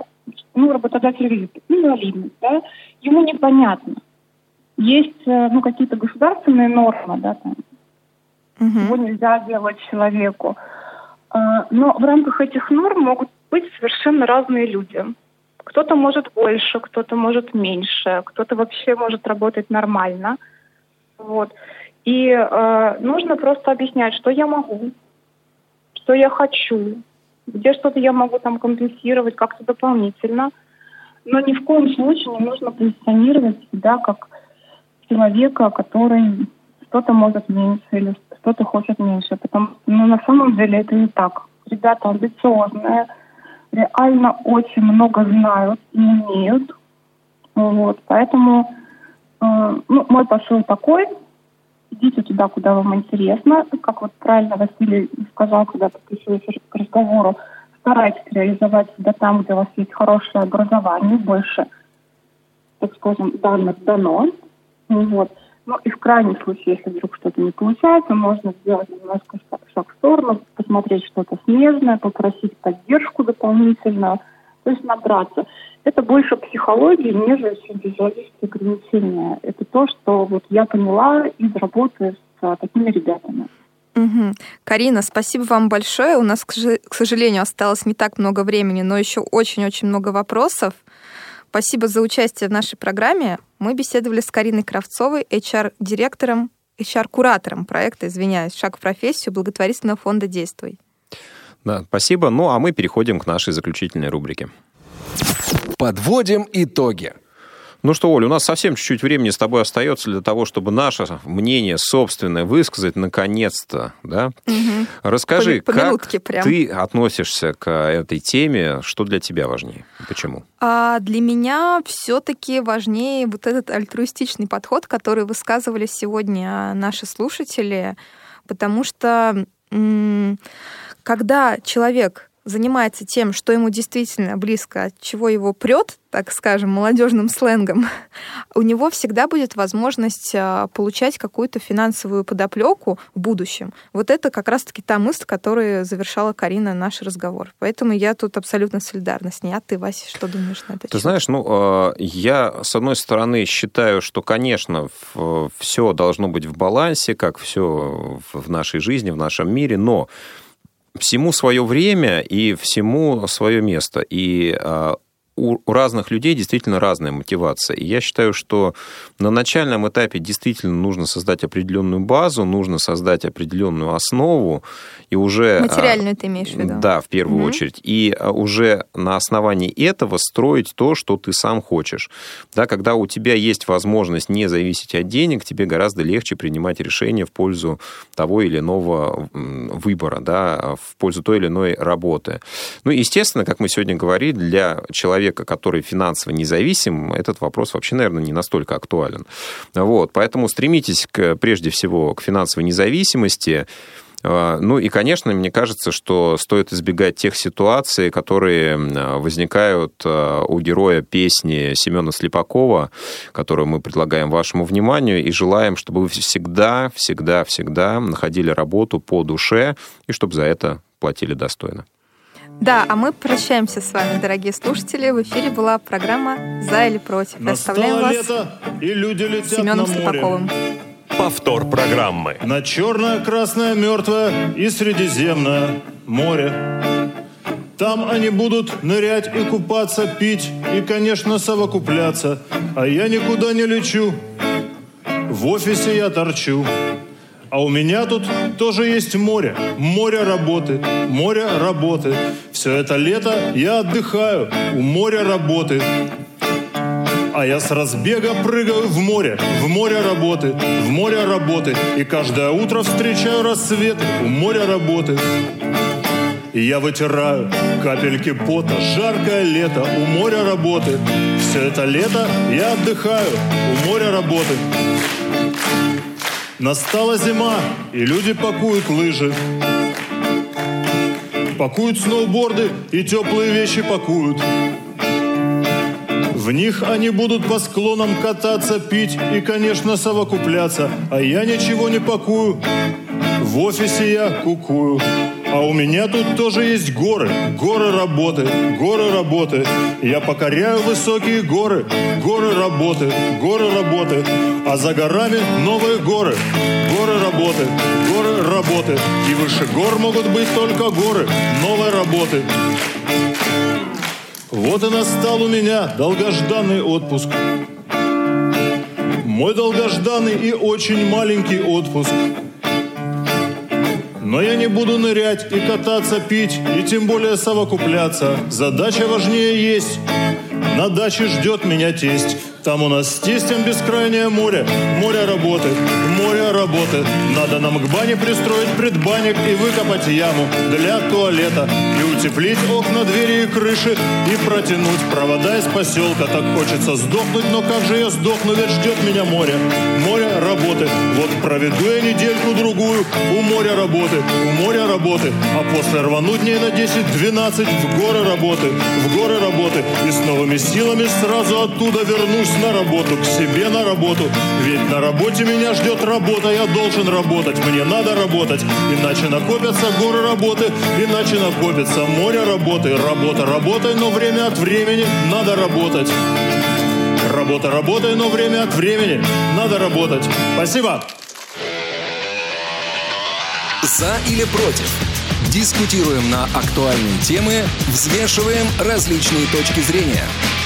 ну, работодатель видит инвалидность, да, ему непонятно. Есть э, ну, какие-то государственные нормы, да, там, угу. его нельзя делать человеку. Но в рамках этих норм могут быть совершенно разные люди. Кто-то может больше, кто-то может меньше, кто-то вообще может работать нормально. Вот. И э, нужно просто объяснять, что я могу, что я хочу, где что-то я могу там компенсировать как-то дополнительно. Но ни в коем случае не нужно позиционировать себя как человека, который что-то может меньше или что-то хочет меньше. Потому что ну, на самом деле это не так. Ребята амбициозные, реально очень много знают и умеют. Вот, поэтому э, ну, мой посыл такой, идите туда, куда вам интересно. Как вот правильно Василий сказал, когда подключился к разговору, старайтесь реализовать себя там, где у вас есть хорошее образование, больше, так скажем, данных дано. Вот. Ну и в крайнем случае, если вдруг что-то не получается, можно сделать немножко шаг в сторону, посмотреть что-то смежное, попросить поддержку дополнительно, то есть набраться. Это больше психологии, нежели чем физиологические ограничения. Это то, что вот я поняла из работы с а, такими ребятами. Угу. Карина, спасибо вам большое. У нас, к сожалению, осталось не так много времени, но еще очень-очень много вопросов. Спасибо за участие в нашей программе. Мы беседовали с Кариной Кравцовой, HR-директором, HR-куратором проекта, извиняюсь, «Шаг в профессию» благотворительного фонда «Действуй». Да, спасибо. Ну, а мы переходим к нашей заключительной рубрике. Подводим итоги. Ну что, Оля, у нас совсем чуть-чуть времени с тобой остается для того, чтобы наше мнение собственное высказать наконец-то, да? Угу. Расскажи, по, по как прям. ты относишься к этой теме, что для тебя важнее, почему? А для меня все-таки важнее вот этот альтруистичный подход, который высказывали сегодня наши слушатели, потому что когда человек занимается тем, что ему действительно близко, от чего его прет, так скажем, молодежным сленгом, (laughs) у него всегда будет возможность а, получать какую-то финансовую подоплеку в будущем. Вот это как раз-таки та мысль, которая завершала Карина наш разговор. Поэтому я тут абсолютно солидарна с ней. А ты, Вася, что думаешь на это? Ты знаешь, ну, а, я, с одной стороны, считаю, что, конечно, все должно быть в балансе, как все в нашей жизни, в нашем мире, но всему свое время и всему свое место. И а, у, у разных людей действительно разная мотивация. И я считаю, что на начальном этапе действительно нужно создать определенную базу, нужно создать определенную основу, и уже... А, Материальную ты имеешь в виду? Да, в первую угу. очередь. И а, уже на основании этого строить то, что ты сам хочешь. Да, когда у тебя есть возможность не зависеть от денег, тебе гораздо легче принимать решения в пользу того или иного выбора, да, в пользу той или иной работы. Ну, естественно, как мы сегодня говорили, для человека, который финансово независим, этот вопрос вообще, наверное, не настолько актуален. Вот, поэтому стремитесь к, прежде всего к финансовой независимости, а, ну и, конечно, мне кажется, что стоит избегать тех ситуаций, которые возникают а, у героя песни Семена Слепакова, которую мы предлагаем вашему вниманию, и желаем, чтобы вы всегда, всегда, всегда находили работу по душе, и чтобы за это платили достойно. Да, а мы прощаемся с вами, дорогие слушатели. В эфире была программа «За или против». Оставляем вас лето, и люди летят Семеном Слепаковым повтор программы. На черное, красное, мертвое и средиземное море. Там они будут нырять и купаться, пить и, конечно, совокупляться. А я никуда не лечу, в офисе я торчу. А у меня тут тоже есть море, море работы, море работы. Все это лето я отдыхаю, у моря работы. А я с разбега прыгаю в море, в море работы, в море работы. И каждое утро встречаю рассвет у моря работы. И я вытираю капельки пота, жаркое лето, у моря работы. Все это лето я отдыхаю, у моря работы. Настала зима, и люди пакуют лыжи. Пакуют сноуборды и теплые вещи пакуют. В них они будут по склонам кататься, пить и, конечно, совокупляться. А я ничего не пакую, в офисе я кукую. А у меня тут тоже есть горы, горы работы, горы работы. Я покоряю высокие горы, горы работы, горы работы. А за горами новые горы, горы работы, горы работы. И выше гор могут быть только горы новой работы. Вот и настал у меня долгожданный отпуск. Мой долгожданный и очень маленький отпуск. Но я не буду нырять и кататься, пить, и тем более совокупляться. Задача важнее есть. На даче ждет меня тесть. Там у нас с тестем бескрайнее море, море работы, море работы. Надо нам к бане пристроить предбанник и выкопать яму для туалета. И утеплить окна, двери и крыши, и протянуть провода из поселка. Так хочется сдохнуть, но как же я сдохну, ведь ждет меня море. Море работы. Вот проведу я недельку-другую у моря работы, у моря работы. А после рвану дней на 10-12 в горы работы, в горы работы. И с новыми силами сразу оттуда на работу, к себе на работу. Ведь на работе меня ждет работа, я должен работать, мне надо работать. Иначе накопятся горы работы, иначе накопится море работы. Работа, работай, но время от времени надо работать. Работа, работай, но время от времени надо работать. Спасибо. За или против? Дискутируем на актуальные темы, взвешиваем различные точки зрения –